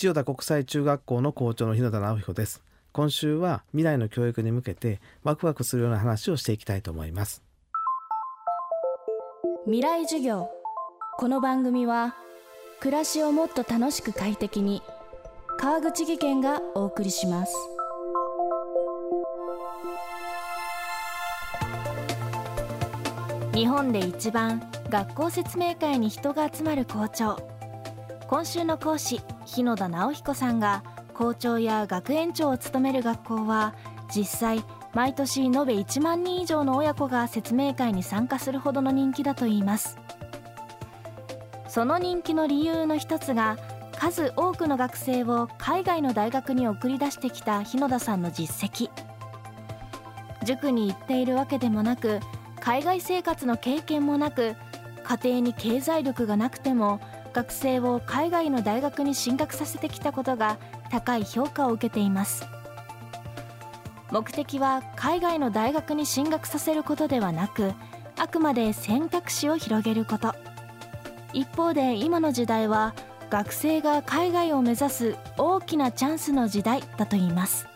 千代田国際中学校の校長の日野田直彦です。今週は未来の教育に向けてワクワクするような話をしていきたいと思います。未来授業。この番組は暮らしをもっと楽しく快適に川口義賢がお送りします。日本で一番学校説明会に人が集まる校長。今週の講師日野田直彦さんが校長や学園長を務める学校は実際毎年延べ1万人以上の親子が説明会に参加するほどの人気だといいます。その人気の理由の一つが数多くの学生を海外の大学に送り出してきた日野田さんの実績。塾に行っているわけでもなく海外生活の経験もなく家庭に経済力がなくても学生を海外の大学に進学させてきたことが高い評価を受けています。目的は海外の大学に進学させることではなくあくまで選択肢を広げること。一方で今の時代は学生が海外を目指す大きなチャンスの時代だといいます。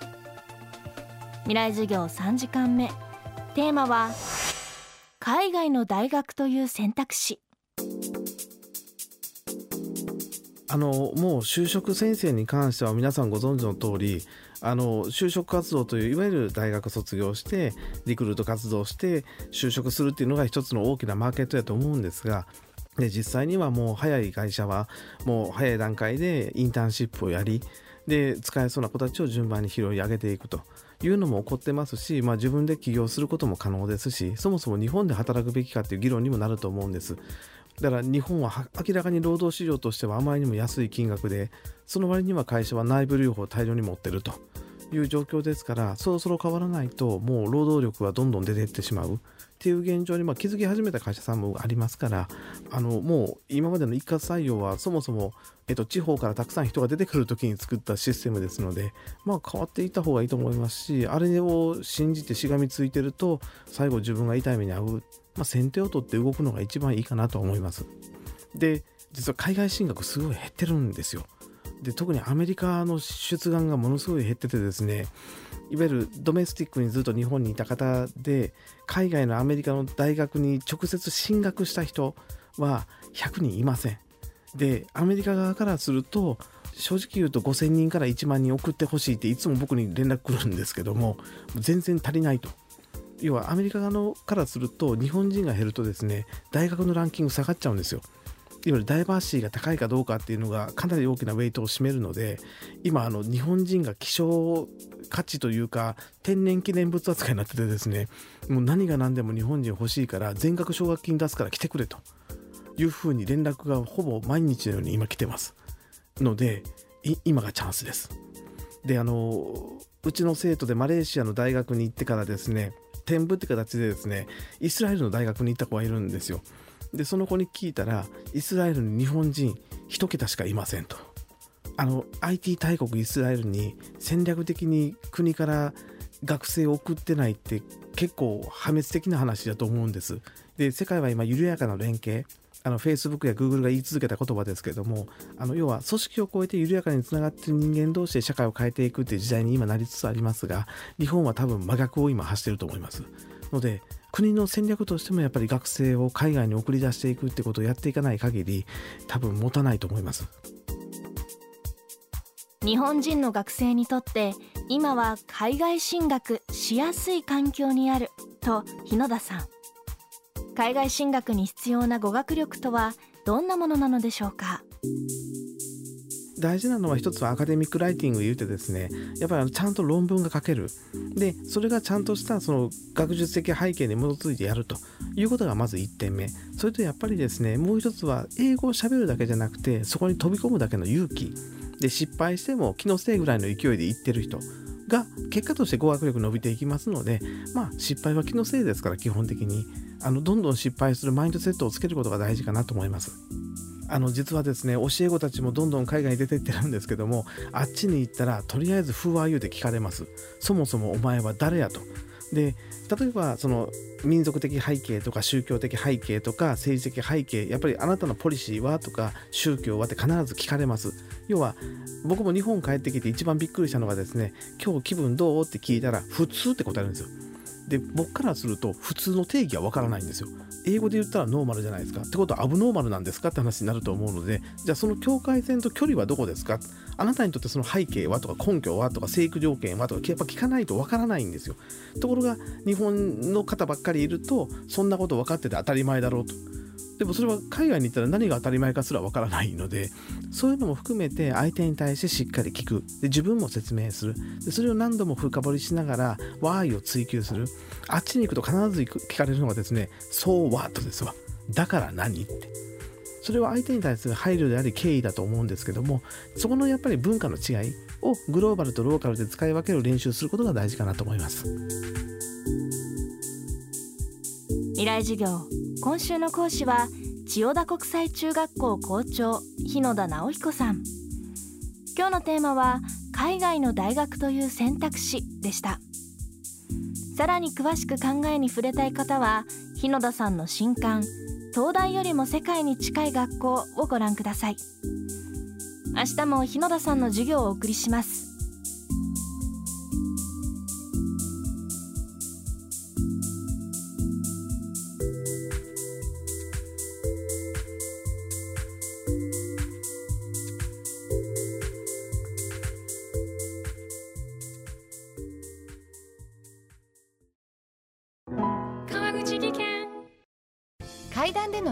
未来授業3時間目。テーマは海外の大学という選択肢。あのもう就職先生に関しては皆さんご存知の通りあの就職活動といういわゆる大学卒業してリクルート活動して就職するっていうのが一つの大きなマーケットやと思うんですがで実際にはもう早い会社はもう早い段階でインターンシップをやりで使えそうな子たちを順番に拾い上げていくと。いうのも起こってますし、まあ、自分で起業することも可能ですしそもそも日本で働くべきかっていう議論にもなると思うんです。だから日本は明らかに労働市場としてはあまりにも安い金額でその割には会社は内部留保を大量に持ってると。いう状況ですからそろそろ変わらないともう労働力はどんどん出ていってしまう。っていう現状にま気づき始めた会社さんもありますからあのもう今までの一括採用はそもそも、えっと、地方からたくさん人が出てくる時に作ったシステムですので、まあ、変わっていった方がいいと思いますしあれを信じてしがみついてると最後自分が痛い目に遭う、まあ、先手を取って動くのが一番いいかなと思います。で実は海外進学すごい減ってるんですよ。で特にアメリカの出願がものすごい減っててですねいわゆるドメスティックにずっと日本にいた方で海外のアメリカの大学に直接進学した人は100人いませんでアメリカ側からすると正直言うと5000人から1万人送ってほしいっていつも僕に連絡来るんですけども全然足りないと要はアメリカ側のからすると日本人が減るとですね大学のランキング下がっちゃうんですよ。いわゆるダイバーシティが高いかどうかっていうのがかなり大きなウェイトを占めるので今あの日本人が希少価値というか天然記念物扱いになっててですねもう何が何でも日本人欲しいから全額奨学金出すから来てくれと。いうふうに連絡がほぼ毎日のように今来てます。ので今がチャンスです。であのうちの生徒でマレーシアの大学に行ってからですね転部って形でですねイスラエルの大学に行った子がいるんですよ。でその子に聞いたらイスラエルに日本人1桁しかいませんと。あの IT 大国イスラエルに戦略的に国から学生を送ってないって結構破滅的な話だと思うんです。で世界は今緩やかな連携。あの Facebook や Google が言い続けた言葉ですけれどもあの要は組織を超えて緩やかにつながっている人間同士で社会を変えていくっていう時代に今なりつつありますが日本は多分真逆を今走ってると思います。ので国の戦略としてもやっぱり学生を海外に送り出していくってことをやっていかない限り多分持たないと思います。日本人の学生にとって今は海外進学しやすい環境にあると日野田さん。海外進学に必要な語学力とはどんなものなのでしょうか？大事なのは一つはアカデミックライティング言うてですねやっぱりちゃんと論文が書ける。でそれがちゃんとしたその学術的背景に基づいてやるということがまず1点目。それとやっぱりですねもう一つは英語をしゃべるだけじゃなくてそこに飛び込むだけの勇気で失敗しても気のせいぐらいの勢いで言ってる人が結果として語学力伸びていきますのでまあ失敗は気のせいですから基本的に。あのどんどん失敗するマインドセットをつけることが大事かなと思います。あの実はですね教え子たちもどんどん海外に出てってるんですけどもあっちに行ったらとりあえず「Who are you?」って聞かれます。そもそもお前は誰やと。で例えばその民族的背景とか宗教的背景とか政治的背景やっぱりあなたのポリシーはとか宗教はって必ず聞かれます。要は僕も日本帰ってきて一番びっくりしたのがですね今日気分どう？って聞いたら普通って答えるんですよ。で僕からすると普通の定義はわからないんですよ。英語で言ったらノーマルじゃないですか。ってことはアブノーマルなんですかって話になると思うのでじゃあその境界線と距離はどこですか？あなたにとってその背景はとか根拠はとか生育条件はとかやっぱ聞かないとわからないんですよ。ところが日本の方ばっかりいるとそんなこと分かってて当たり前だろうと。でもそれは海外に行ったら何が当たり前かすらわからないのでそういうのも含めて相手に対してしっかり聞く。で自分も説明する。でそれを何度も深掘りしながら Why を追求する。あっちに行くと必ず聞かれるのがですね So what ですわ。だから何って。それは相手に対する配慮であり敬意だと思うんですけどもそこのやっぱり文化の違いをグローバルとローカルで使い分ける練習することが大事かなと思います。未来授業今週の講師は千代田国際中学校校長日野田直彦さん。今日のテーマは海外の大学という選択肢でした。さらに詳しく考えに触れたい方は日野田さんの新刊東大よりも世界に近い学校をご覧ください。明日も日野田さんの授業をお送りします。